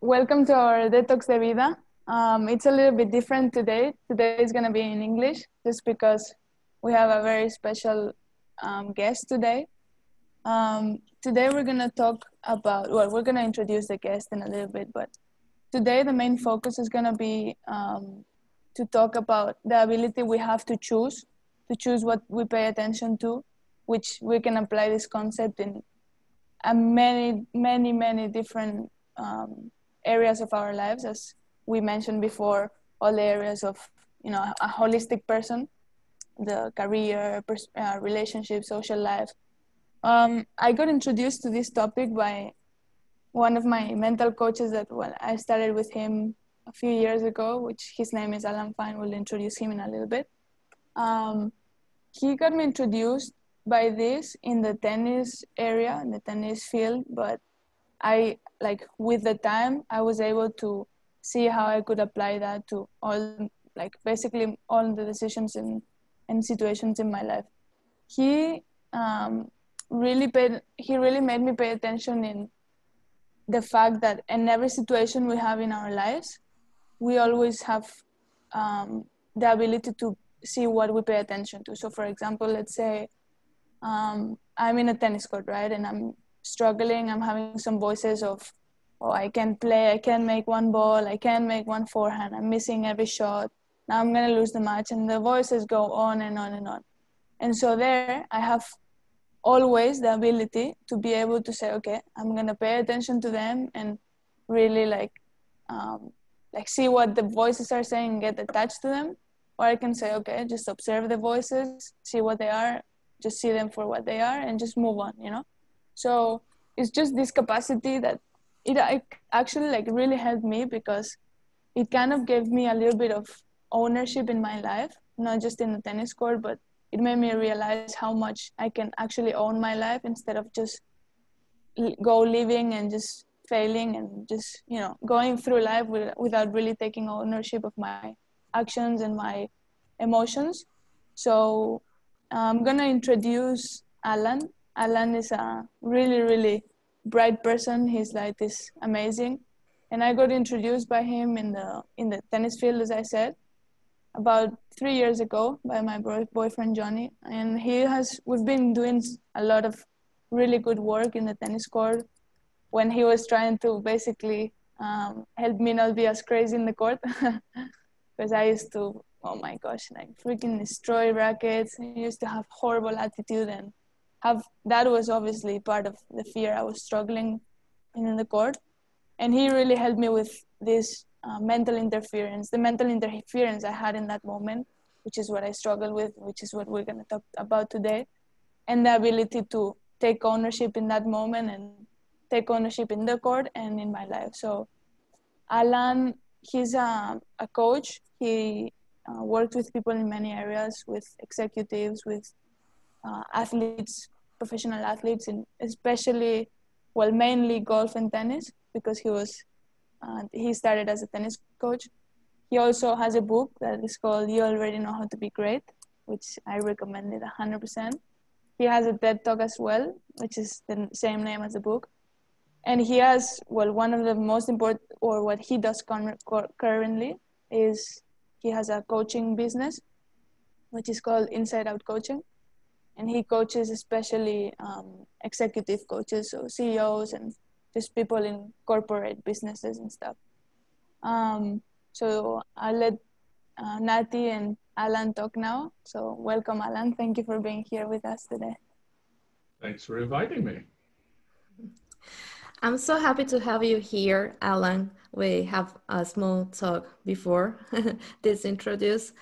welcome to our Detox de Vida. Um, it's a little bit different today. Today is going to be in English just because we have a very special um, guest today. Um, today we're going to talk about, well, we're going to introduce the guest in a little bit, but today the main focus is going to be um, to talk about the ability we have to choose, to choose what we pay attention to, which we can apply this concept in many, many, many different um, areas of our lives, as we mentioned before, all the areas of you know a holistic person, the career, pers- uh, relationship, social life. Um, I got introduced to this topic by one of my mental coaches that well, I started with him a few years ago, which his name is Alan Fine. We'll introduce him in a little bit. Um, he got me introduced by this in the tennis area, in the tennis field, but I like with the time I was able to see how I could apply that to all like basically all the decisions and, and situations in my life. He um, really paid he really made me pay attention in the fact that in every situation we have in our lives, we always have um, the ability to see what we pay attention to. So, for example, let's say um, I'm in a tennis court, right, and I'm struggling. I'm having some voices of, oh, I can play, I can make one ball, I can make one forehand, I'm missing every shot. Now I'm gonna lose the match, and the voices go on and on and on. And so there, I have always the ability to be able to say, okay, I'm gonna pay attention to them and really like, um, like see what the voices are saying and get attached to them. Or I can say, okay, just observe the voices, see what they are, just see them for what they are, and just move on. You know. So it's just this capacity that it actually like really helped me because it kind of gave me a little bit of ownership in my life, not just in the tennis court, but it made me realize how much I can actually own my life instead of just go living and just failing and just you know going through life with, without really taking ownership of my actions and my emotions. So I'm gonna introduce Alan. Alan is a really, really bright person. He's like this amazing, and I got introduced by him in the in the tennis field, as I said, about three years ago by my boyfriend Johnny, and he has. We've been doing a lot of really good work in the tennis court. When he was trying to basically um, help me not be as crazy in the court, because I used to, oh my gosh, like freaking destroy rackets. I used to have horrible attitude and have that was obviously part of the fear I was struggling in the court, and he really helped me with this uh, mental interference, the mental interference I had in that moment, which is what I struggle with, which is what we're going to talk about today, and the ability to take ownership in that moment and take ownership in the court and in my life. So, Alan, he's a, a coach. He uh, worked with people in many areas, with executives, with uh, athletes, professional athletes, and especially, well, mainly golf and tennis because he was uh, he started as a tennis coach. He also has a book that is called "You Already Know How to Be Great," which I recommend it 100%. He has a TED Talk as well, which is the same name as the book. And he has, well, one of the most important, or what he does currently is he has a coaching business, which is called Inside Out Coaching and he coaches especially um, executive coaches, so CEOs and just people in corporate businesses and stuff. Um, so I'll let uh, Nati and Alan talk now. So welcome, Alan. Thank you for being here with us today. Thanks for inviting me. I'm so happy to have you here, Alan. We have a small talk before this introduce,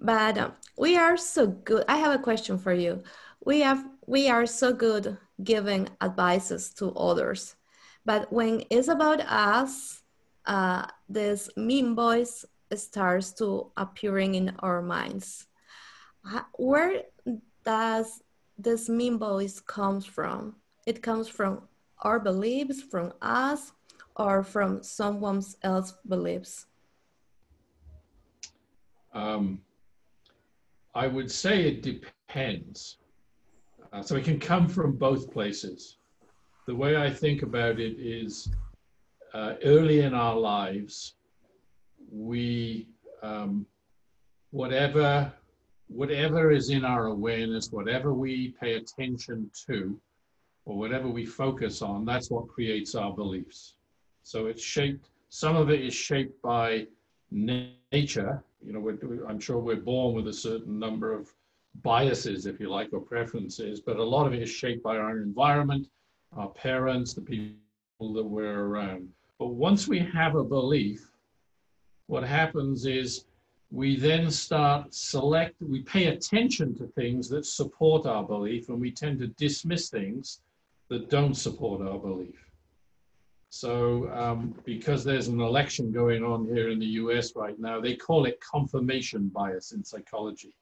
but um, we are so good. I have a question for you. We have we are so good giving advices to others, but when it's about us, uh, this mean voice starts to appearing in our minds. Where does this mean voice comes from? It comes from our beliefs, from us, or from someone else's beliefs. Um, I would say it depends. Uh, so it can come from both places. The way I think about it is uh, early in our lives, we, um, whatever, whatever is in our awareness, whatever we pay attention to, or whatever we focus on, that's what creates our beliefs. So it's shaped, some of it is shaped by nature. You know, I'm sure we're born with a certain number of biases, if you like, or preferences, but a lot of it is shaped by our environment, our parents, the people that we're around. But once we have a belief, what happens is we then start select, we pay attention to things that support our belief, and we tend to dismiss things that don't support our belief. So um, because there's an election going on here in the US right now, they call it confirmation bias in psychology.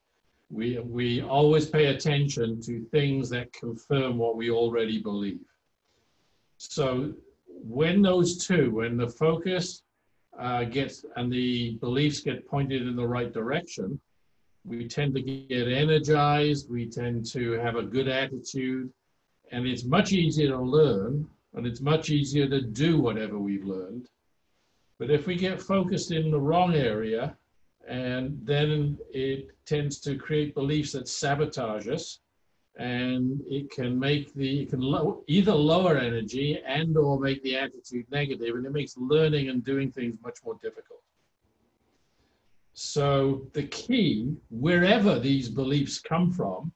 We, we always pay attention to things that confirm what we already believe. So when those two, when the focus uh, gets and the beliefs get pointed in the right direction, we tend to get energized, we tend to have a good attitude, and it's much easier to learn and it's much easier to do whatever we've learned. But if we get focused in the wrong area, and then it tends to create beliefs that sabotage us, and it can make the it can either lower energy and or make the attitude negative, and it makes learning and doing things much more difficult. So the key, wherever these beliefs come from,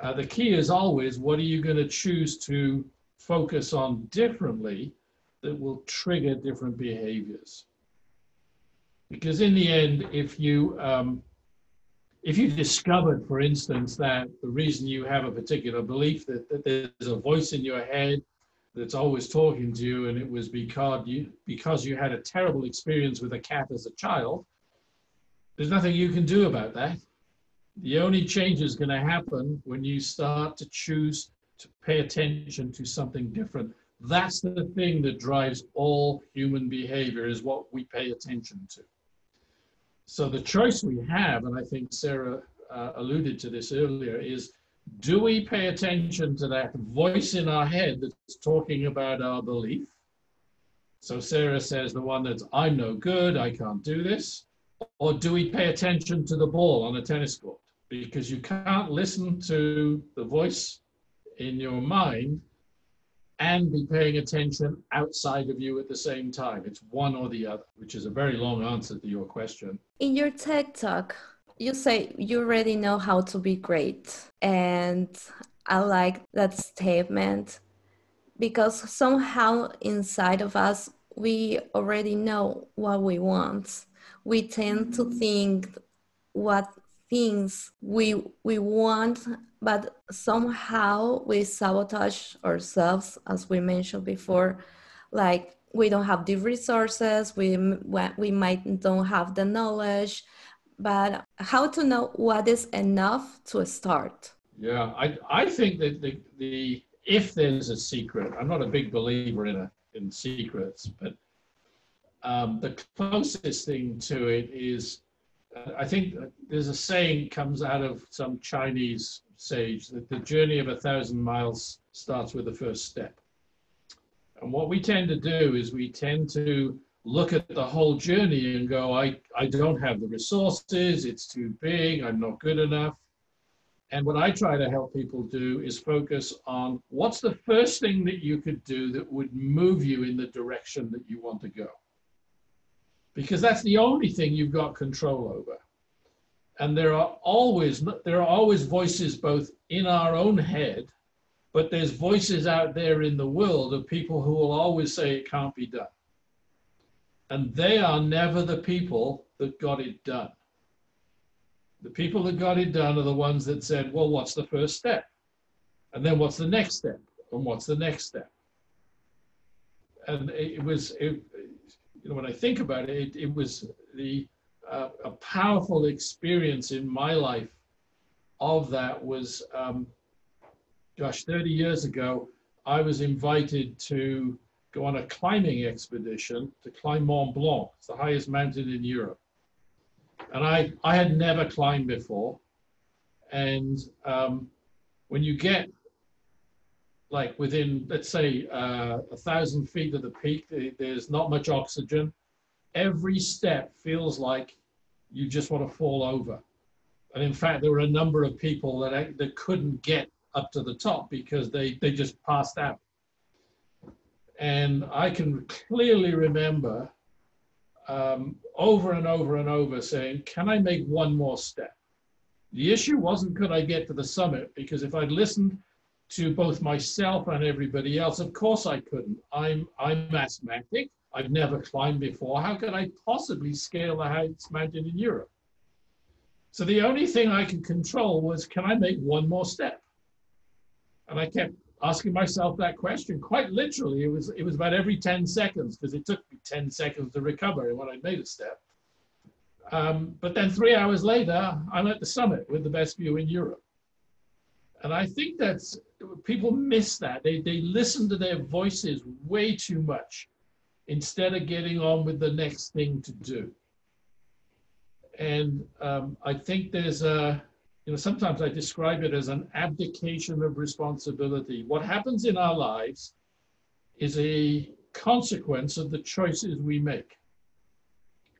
uh, the key is always what are you going to choose to focus on differently that will trigger different behaviors. Because in the end, if you um, if you discovered, for instance, that the reason you have a particular belief that, that there's a voice in your head that's always talking to you, and it was because you because you had a terrible experience with a cat as a child, there's nothing you can do about that. The only change is going to happen when you start to choose to pay attention to something different. That's the thing that drives all human behavior is what we pay attention to. So the choice we have, and I think Sarah uh, alluded to this earlier, is do we pay attention to that voice in our head that's talking about our belief? So Sarah says the one that's, I'm no good, I can't do this. Or do we pay attention to the ball on a tennis court? because you can't listen to the voice in your mind and be paying attention outside of you at the same time. It's one or the other, which is a very long answer to your question. In your TED talk, you say you already know how to be great. And I like that statement because somehow inside of us, we already know what we want. We tend to think what things we we want but somehow we sabotage ourselves as we mentioned before. Like we don't have the resources we we might don't have the knowledge but how to know what is enough to start? Yeah i i think that the the if there's a secret i'm not a big believer in a in secrets but um, the closest thing to it is I think there's a saying comes out of some Chinese sage that the journey of a thousand miles starts with the first step. And what we tend to do is we tend to look at the whole journey and go, I, I don't have the resources, it's too big, I'm not good enough. And what I try to help people do is focus on what's the first thing that you could do that would move you in the direction that you want to go because that's the only thing you've got control over. And there are always there are always voices both in our own head, but there's voices out there in the world of people who will always say it can't be done. And they are never the people that got it done. The people that got it done are the ones that said, well, what's the first step? And then what's the next step? And what's the next step? And it was, it, you know, when I think about it, it, it was the uh, a powerful experience in my life of that was, um, gosh, 30 years ago, I was invited to go on a climbing expedition to climb Mont Blanc. It's the highest mountain in Europe. And I, I had never climbed before. And um, when you get like within, let's say, uh, a thousand feet of the peak, there's not much oxygen. Every step feels like you just want to fall over. And in fact, there were a number of people that, that couldn't get up to the top because they, they just passed out. And I can clearly remember um, over and over and over saying, Can I make one more step? The issue wasn't could I get to the summit, because if I'd listened to both myself and everybody else, of course I couldn't. I'm, I'm asthmatic. I've never climbed before. How could I possibly scale the highest mountain in Europe? So the only thing I could control was, can I make one more step? And I kept asking myself that question quite literally. It was, it was about every 10 seconds because it took me 10 seconds to recover when I made a step. Um, but then three hours later, I'm at the summit with the best view in Europe. And I think that's, people miss that. They, they listen to their voices way too much instead of getting on with the next thing to do. And um, I think there's a, you know, sometimes I describe it as an abdication of responsibility. What happens in our lives is a consequence of the choices we make.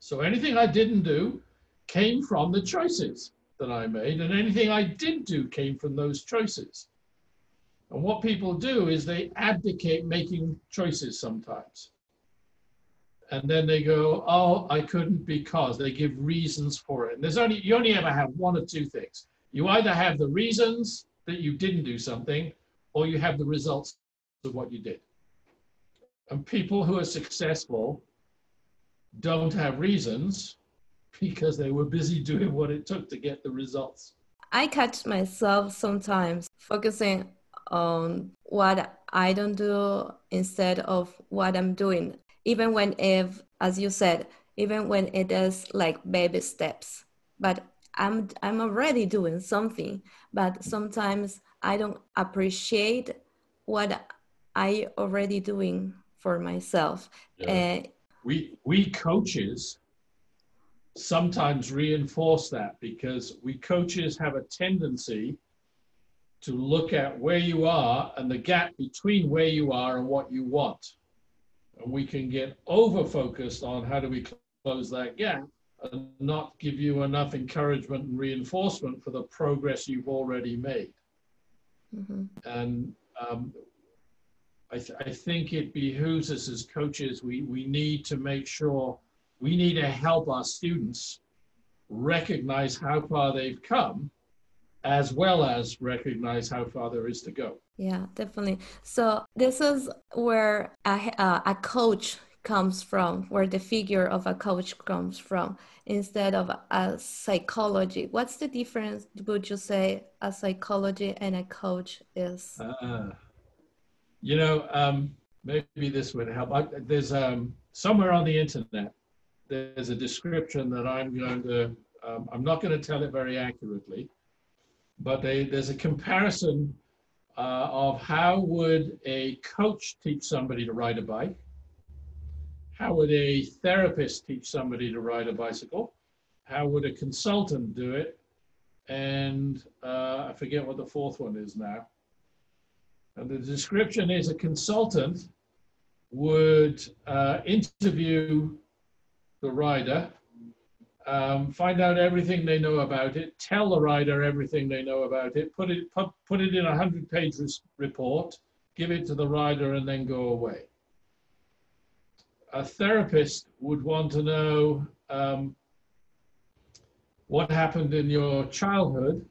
So anything I didn't do came from the choices that I made, and anything I did do came from those choices. And what people do is they abdicate making choices sometimes and then they go, "Oh, I couldn't because." They give reasons for it. And there's only you only ever have one or two things. You either have the reasons that you didn't do something, or you have the results of what you did. And people who are successful don't have reasons because they were busy doing what it took to get the results. I catch myself sometimes focusing on what I don't do instead of what I'm doing even when if as you said even when it is like baby steps but i'm i'm already doing something but sometimes i don't appreciate what i already doing for myself yeah. uh, we we coaches sometimes reinforce that because we coaches have a tendency to look at where you are and the gap between where you are and what you want and we can get over focused on how do we close that gap and not give you enough encouragement and reinforcement for the progress you've already made. Mm-hmm. And um, I, th- I think it behooves us as coaches, we, we need to make sure we need to help our students recognize how far they've come as well as recognize how far there is to go. Yeah, definitely. So this is where a, uh, a coach comes from, where the figure of a coach comes from, instead of a psychology. What's the difference, would you say, a psychology and a coach is? Uh, you know, um, maybe this would help. I, there's um, somewhere on the internet, there's a description that I'm going to, um, I'm not going to tell it very accurately, but they, there's a comparison uh, of how would a coach teach somebody to ride a bike? How would a therapist teach somebody to ride a bicycle? How would a consultant do it? And uh, I forget what the fourth one is now. And the description is a consultant would uh, interview the rider um, find out everything they know about it, tell the rider everything they know about it, put it, put, put it in a 100 page report, give it to the rider, and then go away. A therapist would want to know um, what happened in your childhood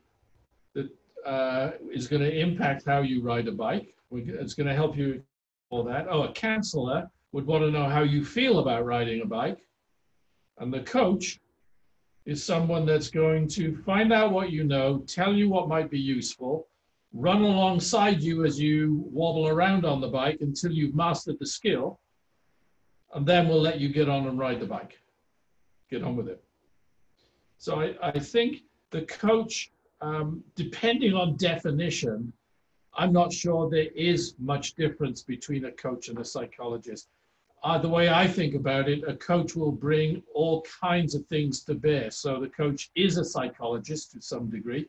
that uh, is going to impact how you ride a bike. It's going to help you for that. Oh, a counselor would want to know how you feel about riding a bike. And the coach is someone that's going to find out what you know, tell you what might be useful, run alongside you as you wobble around on the bike until you've mastered the skill, and then we'll let you get on and ride the bike. Get on with it. So I, I think the coach, um, depending on definition, I'm not sure there is much difference between a coach and a psychologist uh, the way I think about it, a coach will bring all kinds of things to bear. So the coach is a psychologist to some degree.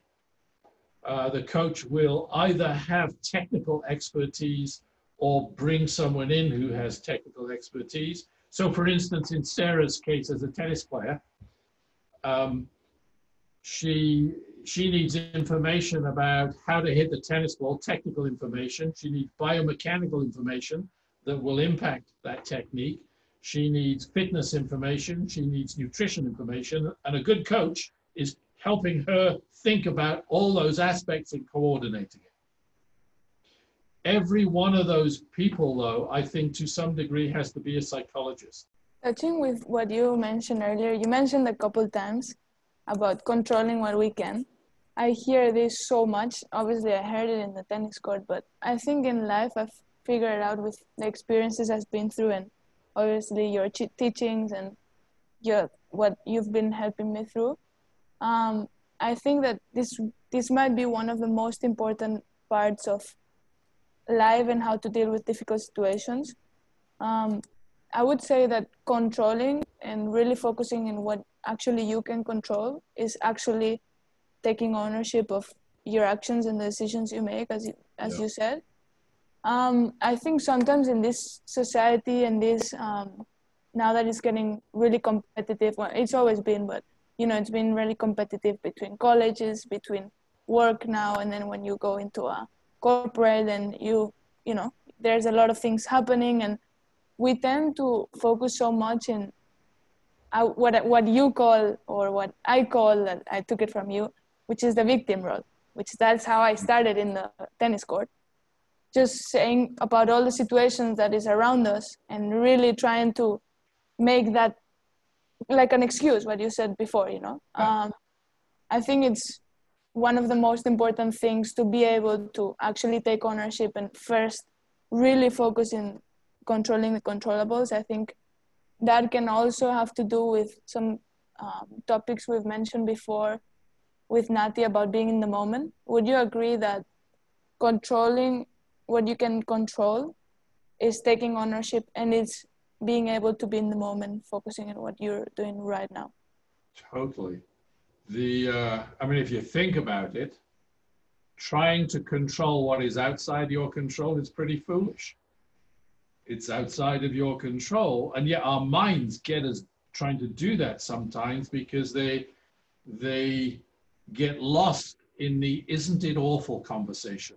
uh, the coach will either have technical expertise or bring someone in who has technical expertise. So, for instance, in Sarah's case as a tennis player, um, she she needs information about how to hit the tennis ball, technical information. She needs biomechanical information that will impact that technique. She needs fitness information. She needs nutrition information. And a good coach is helping her think about all those aspects and coordinating it. Every one of those people, though, I think to some degree has to be a psychologist. Touching with what you mentioned earlier, you mentioned a couple times about controlling what we can. I hear this so much. Obviously, I heard it in the tennis court, but I think in life I've figured out with the experiences I've been through, and obviously your teachings and your what you've been helping me through. Um, I think that this this might be one of the most important parts of life and how to deal with difficult situations. Um, I would say that controlling and really focusing in what actually you can control is actually taking ownership of your actions and the decisions you make, as you, as yeah. you said. Um, I think sometimes in this society and this um, now that it's getting really competitive, well, it's always been, but you know, it's been really competitive between colleges, between work now, and then when you go into a corporate and you, you know, there's a lot of things happening, and we tend to focus so much in uh, what what you call or what I call, I took it from you, which is the victim role, which that's how I started in the tennis court. Just saying about all the situations that is around us and really trying to make that like an excuse, what you said before, you know. Um, I think it's one of the most important things to be able to actually take ownership and first really focus in controlling the controllables. I think that can also have to do with some um, topics we've mentioned before with Nati about being in the moment. Would you agree that controlling what you can control is taking ownership and it's being able to be in the moment, focusing on what you're doing right now? Totally. The uh, I mean, if you think about it, trying to control what is outside your control is pretty foolish. It's outside of your control, and yet our minds get us trying to do that sometimes because they they get lost in the isn't it awful conversation.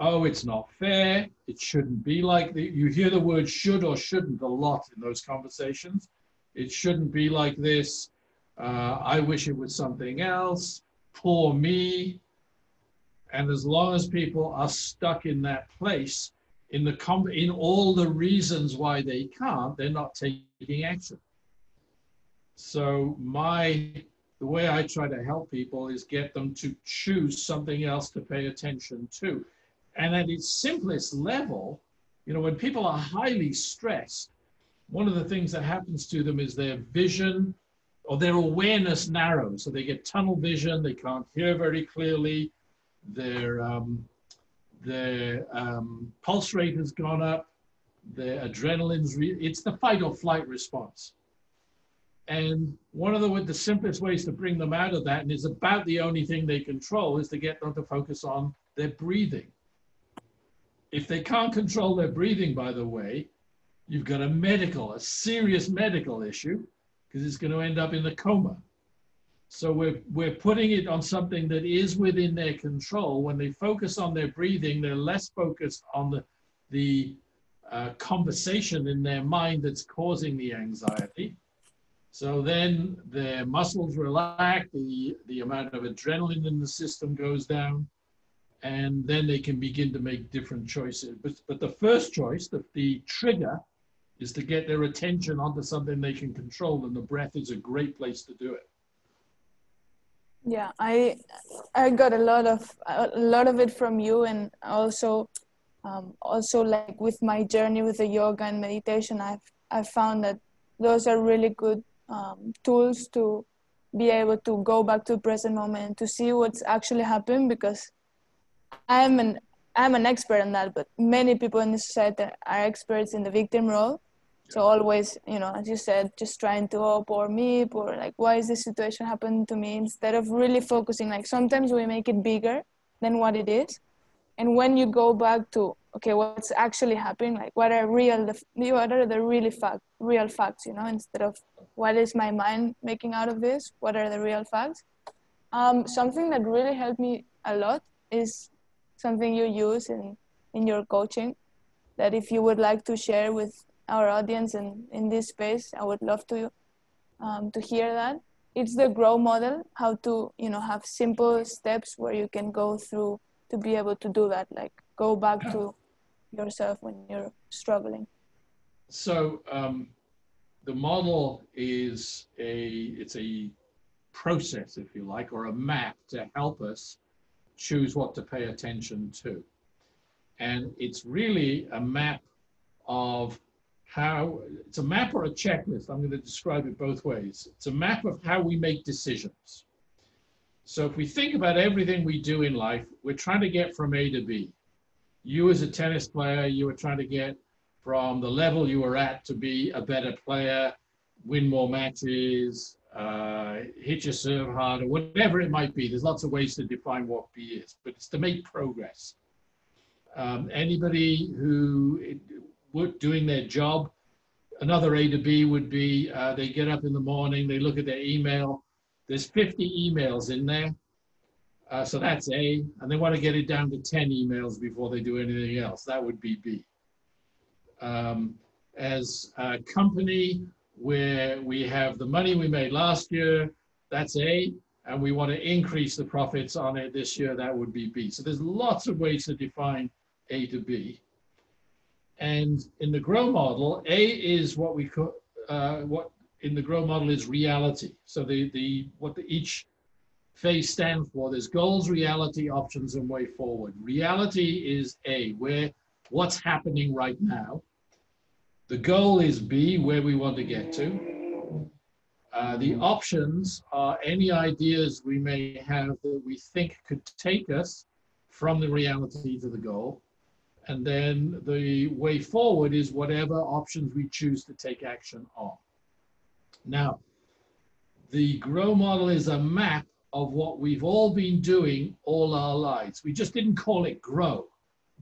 Oh, it's not fair. It shouldn't be like the, you hear the word should or shouldn't a lot in those conversations. It shouldn't be like this. Uh, I wish it was something else. Poor me. And as long as people are stuck in that place, in the com- in all the reasons why they can't, they're not taking action. So my the way I try to help people is get them to choose something else to pay attention to. And at its simplest level, you know, when people are highly stressed, one of the things that happens to them is their vision or their awareness narrows. So they get tunnel vision, they can't hear very clearly, their, um, their um, pulse rate has gone up, their adrenaline's, re- it's the fight or flight response. And one of the, the simplest ways to bring them out of that, and is about the only thing they control, is to get them to focus on their breathing. If they can't control their breathing, by the way, you've got a medical, a serious medical issue, because it's going to end up in a coma. So we're, we're putting it on something that is within their control. When they focus on their breathing, they're less focused on the, the uh, conversation in their mind that's causing the anxiety. So then the muscles relax, the, the amount of adrenaline in the system goes down, and then they can begin to make different choices. But, but the first choice, the, the trigger, is to get their attention onto something they can control, and the breath is a great place to do it. Yeah, I I got a lot of a lot of it from you, and also um, also like with my journey with the yoga and meditation, I've I found that those are really good um, tools to be able to go back to present moment to see what's actually happened because I'm an I'm an expert in that, but many people in the society are experts in the victim role. So always, you know, as you said, just trying to oh poor me, poor like why is this situation happening to me instead of really focusing. Like sometimes we make it bigger than what it is, and when you go back to okay, what's actually happening? Like what are real what are the really fact real facts? You know, instead of what is my mind making out of this? What are the real facts? Um, something that really helped me a lot is something you use in in your coaching that if you would like to share with our audience and in this space i would love to um, to hear that. It's the grow model how to you know have simple steps where you can go through to be able to do that like go back to yourself when you're struggling. So um, the model is a it's a process if you like or a map to help us choose what to pay attention to and it's really a map of how it's a map or a checklist. I'm going to describe it both ways. It's a map of how we make decisions. So if we think about everything we do in life, we're trying to get from A to B. You as a tennis player, you were trying to get from the level you were at to be a better player, win more matches, uh, hit your serve harder, whatever it might be. There's lots of ways to define what B is, but it's to make progress. Um, anybody who doing their job. Another A to B would be uh, they get up in the morning, they look at their email. There's 50 emails in there. Uh, so that's A. And they want to get it down to 10 emails before they do anything else. That would be B. Um, as a company where we have the money we made last year, that's A. And we want to increase the profits on it this year, that would be B. So there's lots of ways to define A to B. And in the grow model, A is what we call, uh, what in the grow model is reality. So the, the what the, each phase stands for, there's goals, reality, options, and way forward. Reality is A, where what's happening right now. The goal is B, where we want to get to. Uh, the options are any ideas we may have that we think could take us from the reality to the goal. And then the way forward is whatever options we choose to take action on. Now, the GROW model is a map of what we've all been doing all our lives. We just didn't call it GROW,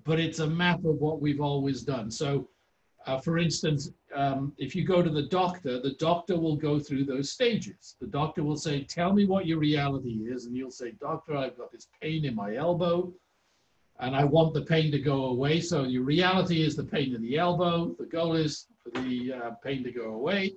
but it's a map of what we've always done. So, uh, for instance, um, if you go to the doctor, the doctor will go through those stages. The doctor will say, Tell me what your reality is. And you'll say, Doctor, I've got this pain in my elbow and I want the pain to go away. So your reality is the pain in the elbow. The goal is for the uh, pain to go away.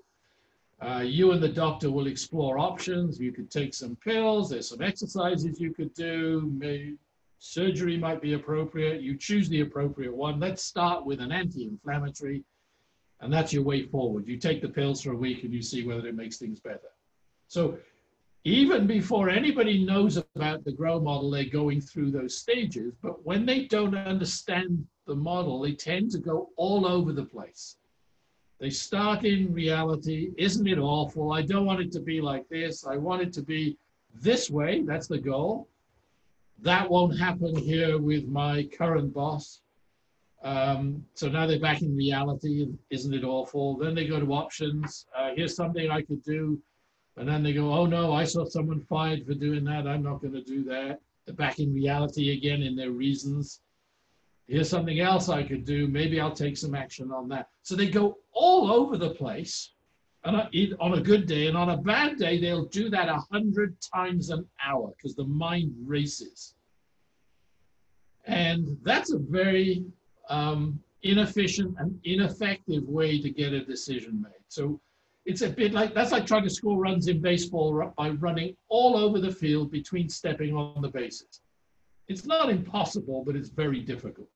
Uh, you and the doctor will explore options. You could take some pills. There's some exercises you could do. Maybe surgery might be appropriate. You choose the appropriate one. Let's start with an anti-inflammatory, and that's your way forward. You take the pills for a week and you see whether it makes things better. So even before anybody knows about the grow model, they're going through those stages. But when they don't understand the model, they tend to go all over the place. They start in reality. Isn't it awful? I don't want it to be like this. I want it to be this way. That's the goal. That won't happen here with my current boss. Um, so now they're back in reality. Isn't it awful? Then they go to options. Uh, here's something I could do and then they go, oh no, I saw someone fired for doing that. I'm not going to do that. They're back in reality again in their reasons. Here's something else I could do. Maybe I'll take some action on that. So they go all over the place. And on a good day and on a bad day, they'll do that a hundred times an hour because the mind races. And that's a very um, inefficient and ineffective way to get a decision made. So it's a bit like that's like trying to score runs in baseball by running all over the field between stepping on the bases. It's not impossible, but it's very difficult.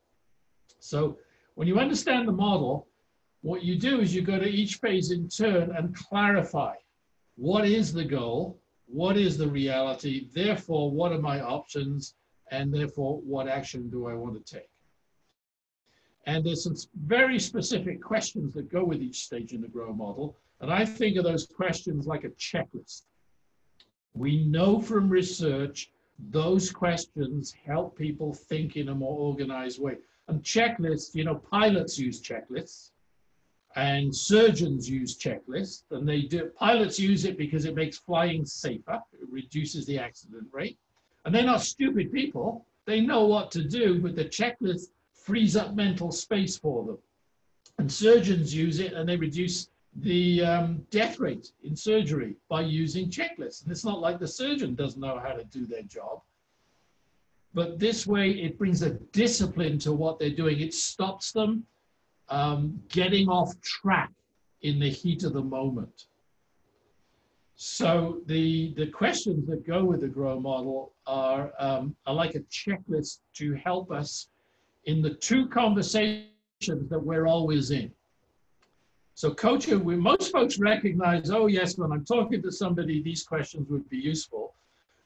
So when you understand the model, what you do is you go to each phase in turn and clarify what is the goal, what is the reality, therefore, what are my options, and therefore, what action do I want to take? And there's some very specific questions that go with each stage in the GROW model and I think of those questions like a checklist. We know from research those questions help people think in a more organized way. And checklists, you know, pilots use checklists. And surgeons use checklists, and they do. Pilots use it because it makes flying safer. It reduces the accident rate. And they're not stupid people. They know what to do, but the checklist frees up mental space for them. And surgeons use it, and they reduce the um, death rate in surgery by using checklists. And it's not like the surgeon doesn't know how to do their job. But this way, it brings a discipline to what they're doing. It stops them um, getting off track in the heat of the moment. So the, the questions that go with the GROW model are, um, are like a checklist to help us in the two conversations that we're always in. So coaching, we, most folks recognize, oh yes, when I'm talking to somebody, these questions would be useful.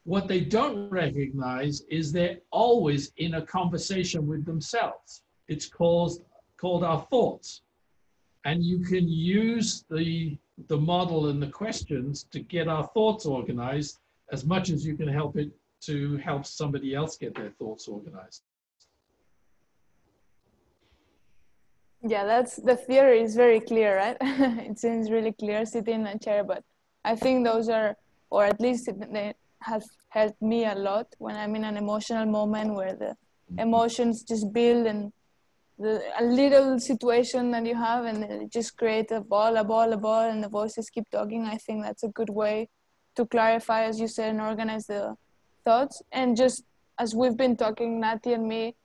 What they don't recognize is they're always in a conversation with themselves. It's called, called our thoughts. And you can use the, the model and the questions to get our thoughts organized as much as you can help it to help somebody else get their thoughts organized. Yeah, that's the theory is very clear, right? it seems really clear sitting in a chair, but I think those are, or at least they have helped me a lot when I'm in an emotional moment where the mm-hmm. emotions just build and the, a little situation that you have and it just create a ball, a ball, a ball, and the voices keep talking. I think that's a good way to clarify, as you said, and organize the thoughts. And just as we've been talking, Nati and me,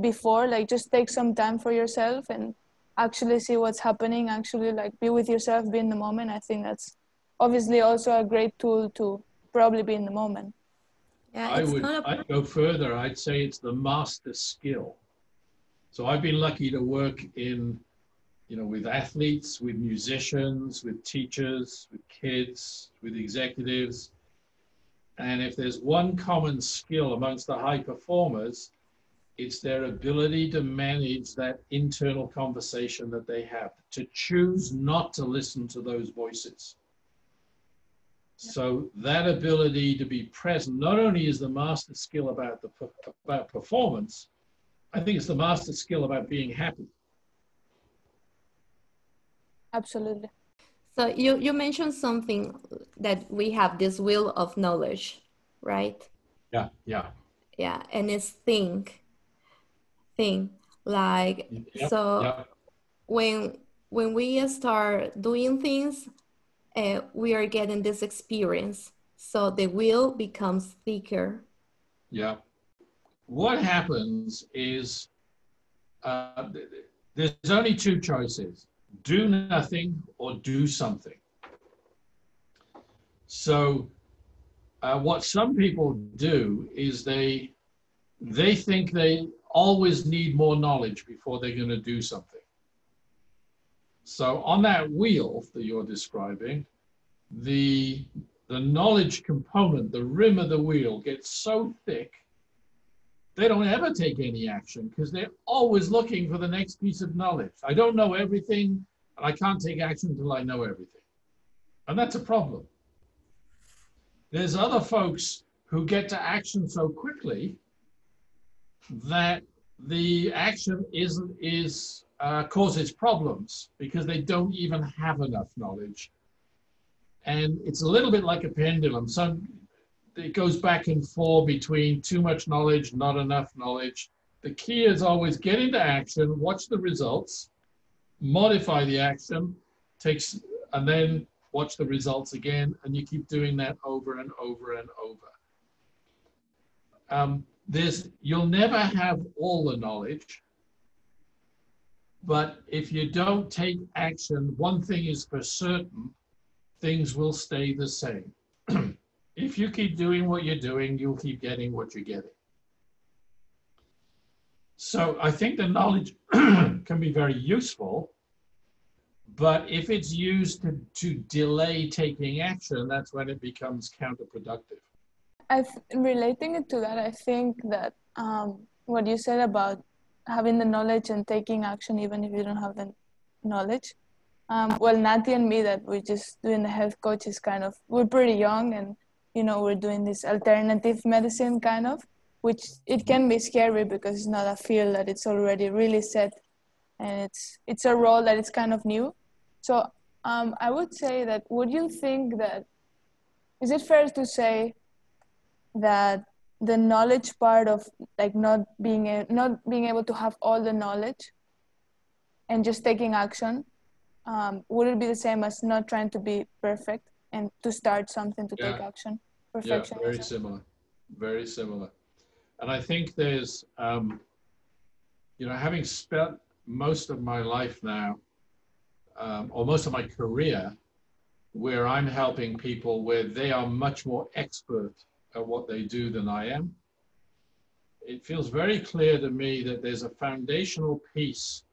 before like just take some time for yourself and actually see what's happening actually like be with yourself be in the moment i think that's obviously also a great tool to probably be in the moment yeah i would a... i'd go further i'd say it's the master skill so i've been lucky to work in you know with athletes with musicians with teachers with kids with executives and if there's one common skill amongst the high performers it's their ability to manage that internal conversation that they have, to choose not to listen to those voices. So that ability to be present not only is the master skill about the about performance, I think it's the master skill about being happy. Absolutely. So you you mentioned something that we have this wheel of knowledge, right? Yeah, yeah. Yeah, and it's think thing like yep, so yep. when when we start doing things uh, we are getting this experience so the wheel becomes thicker yeah what happens is uh, there's only two choices do nothing or do something so uh, what some people do is they they think they always need more knowledge before they're going to do something. So on that wheel that you're describing, the, the knowledge component, the rim of the wheel gets so thick, they don't ever take any action because they're always looking for the next piece of knowledge. I don't know everything, and I can't take action until I know everything. And that's a problem. There's other folks who get to action so quickly that the action is is uh, causes problems because they don't even have enough knowledge, and it's a little bit like a pendulum. Some it goes back and forth between too much knowledge, not enough knowledge. The key is always get into action, watch the results, modify the action, takes, and then watch the results again, and you keep doing that over and over and over. Um, you'll never have all the knowledge but if you don't take action one thing is for certain things will stay the same if you keep doing what you're doing you'll keep getting what you're getting so i think the knowledge can be very useful but if it's used to, to delay taking action that's when it becomes counterproductive I relating it to that, I think that um, what you said about having the knowledge and taking action even if you don't have the knowledge. Um, well, Nati and me that we're just doing the health coach is kind of we're pretty young and you know we're doing this alternative medicine kind of, which it can be scary because it's not a field that it's already really set and it's it's a role that it's kind of new. So um, I would say that would you think that is it fair to say that the knowledge part of like not being a, not being able to have all the knowledge and just taking action um, would it be the same as not trying to be perfect and to start something to Yeah. take action Yeah, very similar, very similar. And I think there's, um, you know, having spent most of my life now, um, or most of my career, where I'm helping people where they are much more expert at what they do than I am, it feels very clear to me that there's a foundational piece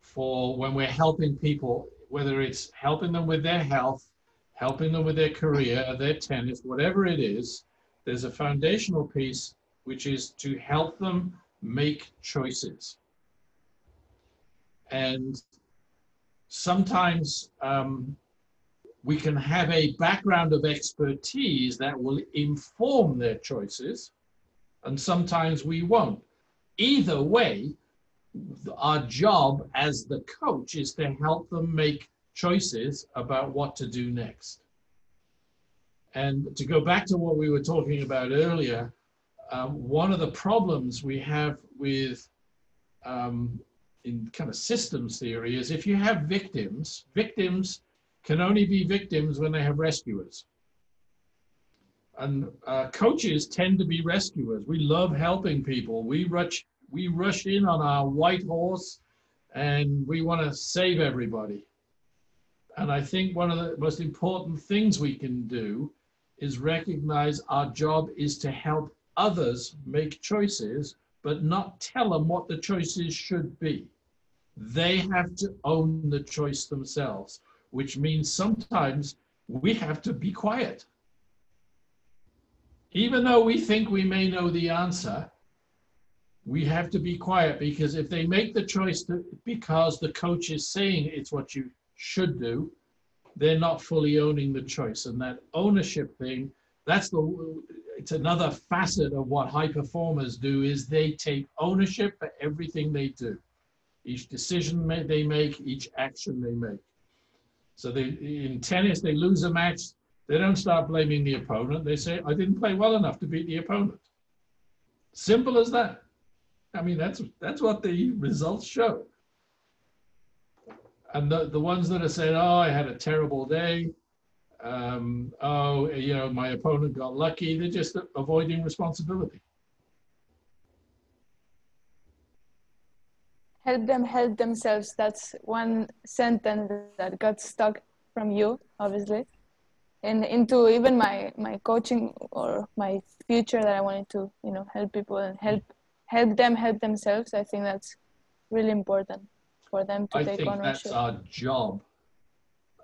for when we're helping people, whether it's helping them with their health, helping them with their career, their tennis, whatever it is, there's a foundational piece which is to help them make choices. And sometimes um, we can have a background of expertise that will inform their choices, and sometimes we won't. Either way, our job as the coach is to help them make choices about what to do next. And to go back to what we were talking about earlier, um, one of the problems we have with um, in kind of systems theory is if you have victims, victims can only be victims when they have rescuers. And uh, coaches tend to be rescuers. We love helping people. We rush, we rush in on our white horse and we want to save everybody. And I think one of the most important things we can do is recognize our job is to help others make choices, but not tell them what the choices should be. They have to own the choice themselves, which means sometimes we have to be quiet. Even though we think we may know the answer, we have to be quiet because if they make the choice to, because the coach is saying it's what you should do, they're not fully owning the choice. And that ownership thing, that's the it's another facet of what high performers do is they take ownership for everything they do. Each decision they make, each action they make. So they in tennis, they lose a match, they don't start blaming the opponent. They say, I didn't play well enough to beat the opponent. Simple as that. I mean, that's that's what the results show. And the, the ones that are saying, oh, I had a terrible day, um, oh, you know, my opponent got lucky, they're just avoiding responsibility. help them help themselves. That's one sentence that got stuck from you obviously. And into even my my coaching or my future that i wanted to you know help people and help help them help themselves. I think that's really important for them to I take think ownership that's our job.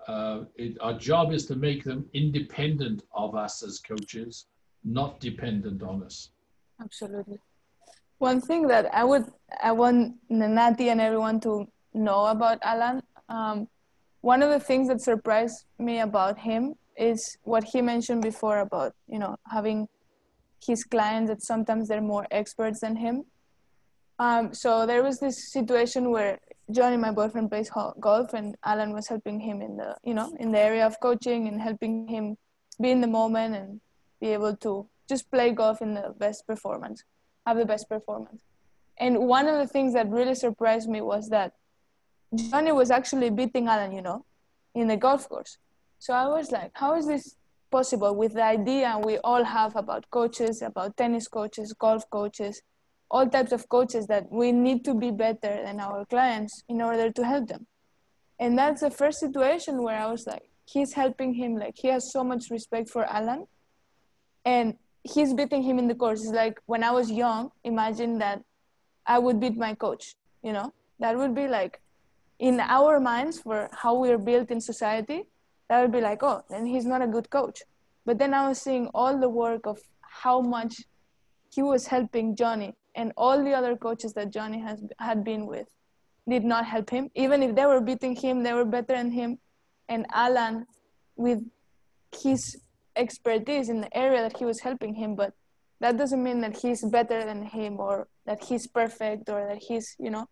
Uh, it, our job is to make them independent of us as coaches, not dependent on us. Absolutely. One thing that I would I want Nati and everyone to know about Alan. Um, one of the things that surprised me about him is what he mentioned before about you know having his clients that sometimes they're more experts than him. Um, so there was this situation where Johnny, my boyfriend, plays golf, and Alan was helping him in the you know in the area of coaching and helping him be in the moment and be able to just play golf in the best performance, have the best performance. And one of the things that really surprised me was that Johnny was actually beating Alan, you know, in the golf course. So I was like, how is this possible with the idea we all have about coaches, about tennis coaches, golf coaches, all types of coaches that we need to be better than our clients in order to help them. And that's the first situation where I was like, he's helping him, like he has so much respect for Alan and he's beating him in the course. It's like when I was young, imagine that I would beat my coach, you know, that would be like in our minds for how we're built in society, that would be like, oh, then he's not a good coach. But then I was seeing all the work of how much he was helping Johnny and all the other coaches that Johnny has had been with did not help him. Even if they were beating him, they were better than him. And Alan, with his expertise in the area that he was helping him, but that doesn't mean that he's better than him or that he's perfect or that he's, you know,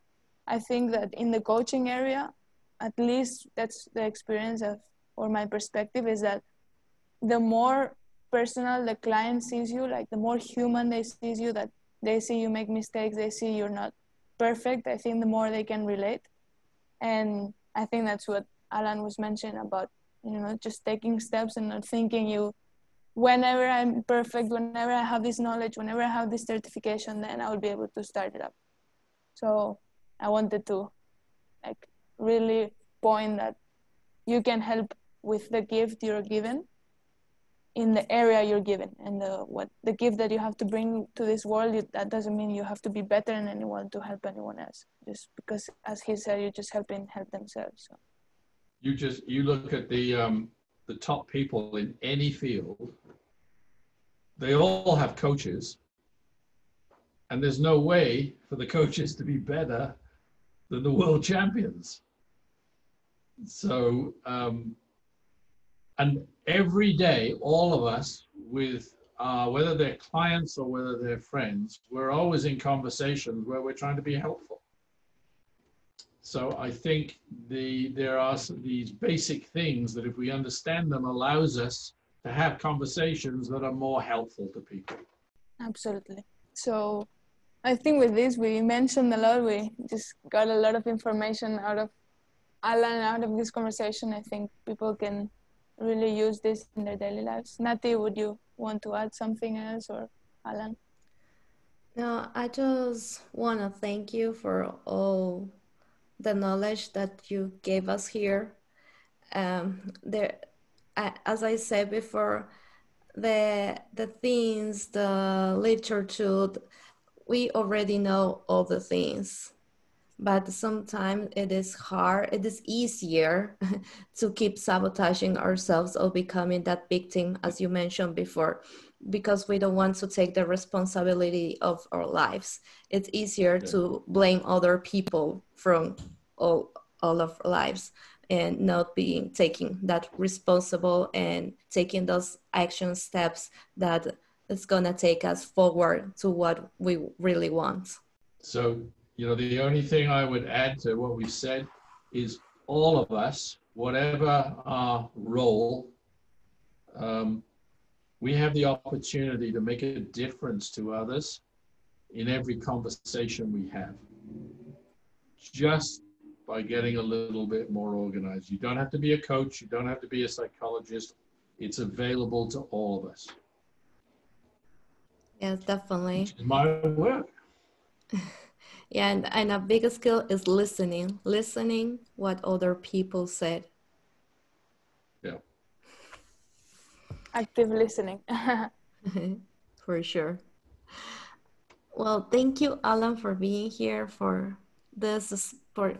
I think that in the coaching area, at least that's the experience of or my perspective is that the more personal the client sees you, like the more human they sees you, that they see you make mistakes, they see you're not perfect. I think the more they can relate, and I think that's what Alan was mentioning about you know just taking steps and not thinking you whenever i'm perfect whenever i have this knowledge whenever i have this certification then i will be able to start it up so i wanted to like really point that you can help with the gift you're given in the area you're given and the what the gift that you have to bring to this world you, that doesn't mean you have to be better than anyone to help anyone else. Just because as he said you're just helping help themselves so. You just you look at the um, the top people in any field they all have coaches. And there's no way for the coaches to be better than the world champions. So um, and every day all of us with uh, whether they're clients or whether they're friends we're always in conversations where we're trying to be helpful so I think the there are these basic things that if we understand them allows us to have conversations that are more helpful to people. Absolutely. So I think with this we mentioned a lot. We just got a lot of information out of Alan out of this conversation. I think people can really use this in their daily lives. Nati, would you want to add something else or Alan? No, I just want to thank you for all the knowledge that you gave us here. Um, there, as I said before, the the things, the literature, we already know all the things, but sometimes it is hard. It is easier to keep sabotaging ourselves or becoming that victim, as you mentioned before, because we don't want to take the responsibility of our lives. It's easier to blame other people from all, all of our lives and not being taking that responsible and taking those action steps that is going to take us forward to what we really want. So, you know, the only thing I would add to what we said is all of us, whatever our role, um, we have the opportunity to make a difference to others in every conversation we have. Just by getting a little bit more organized. You don't have to be a coach, you don't have to be a psychologist. It's available to all of us. Yes, definitely. my work. yeah, and, and a big skill is listening, listening what other people said. Yeah. Active listening. for sure. Well, thank you, Alan, for being here for this for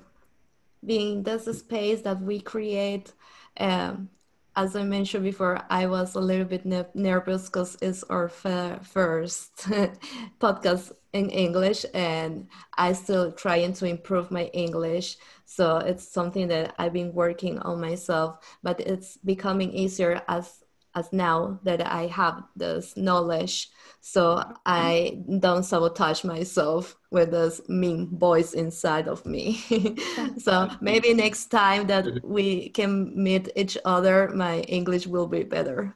being this space that we create um, as I mentioned before, I was a little bit ne nervous because it's our first podcast in English, and I still trying to improve my English. So it's something that I've been working on myself, but it's becoming easier as as now that I have this knowledge so mm-hmm. I don't sabotage myself with this mean voice inside of me. so maybe next time that mm-hmm. we can meet each other, my English will be better.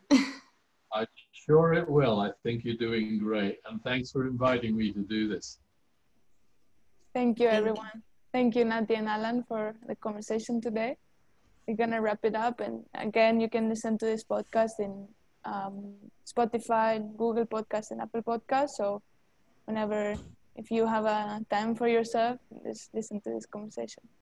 I'm sure it will. I think you're doing great. And thanks for inviting me to do this. Thank you, everyone. Thank you, Nadia and Alan, for the conversation today. We're going to wrap it up. And again, you can listen to this podcast in um, Spotify, Google Podcast, and Apple Podcast. So whenever, if you have a time for yourself, just listen to this conversation.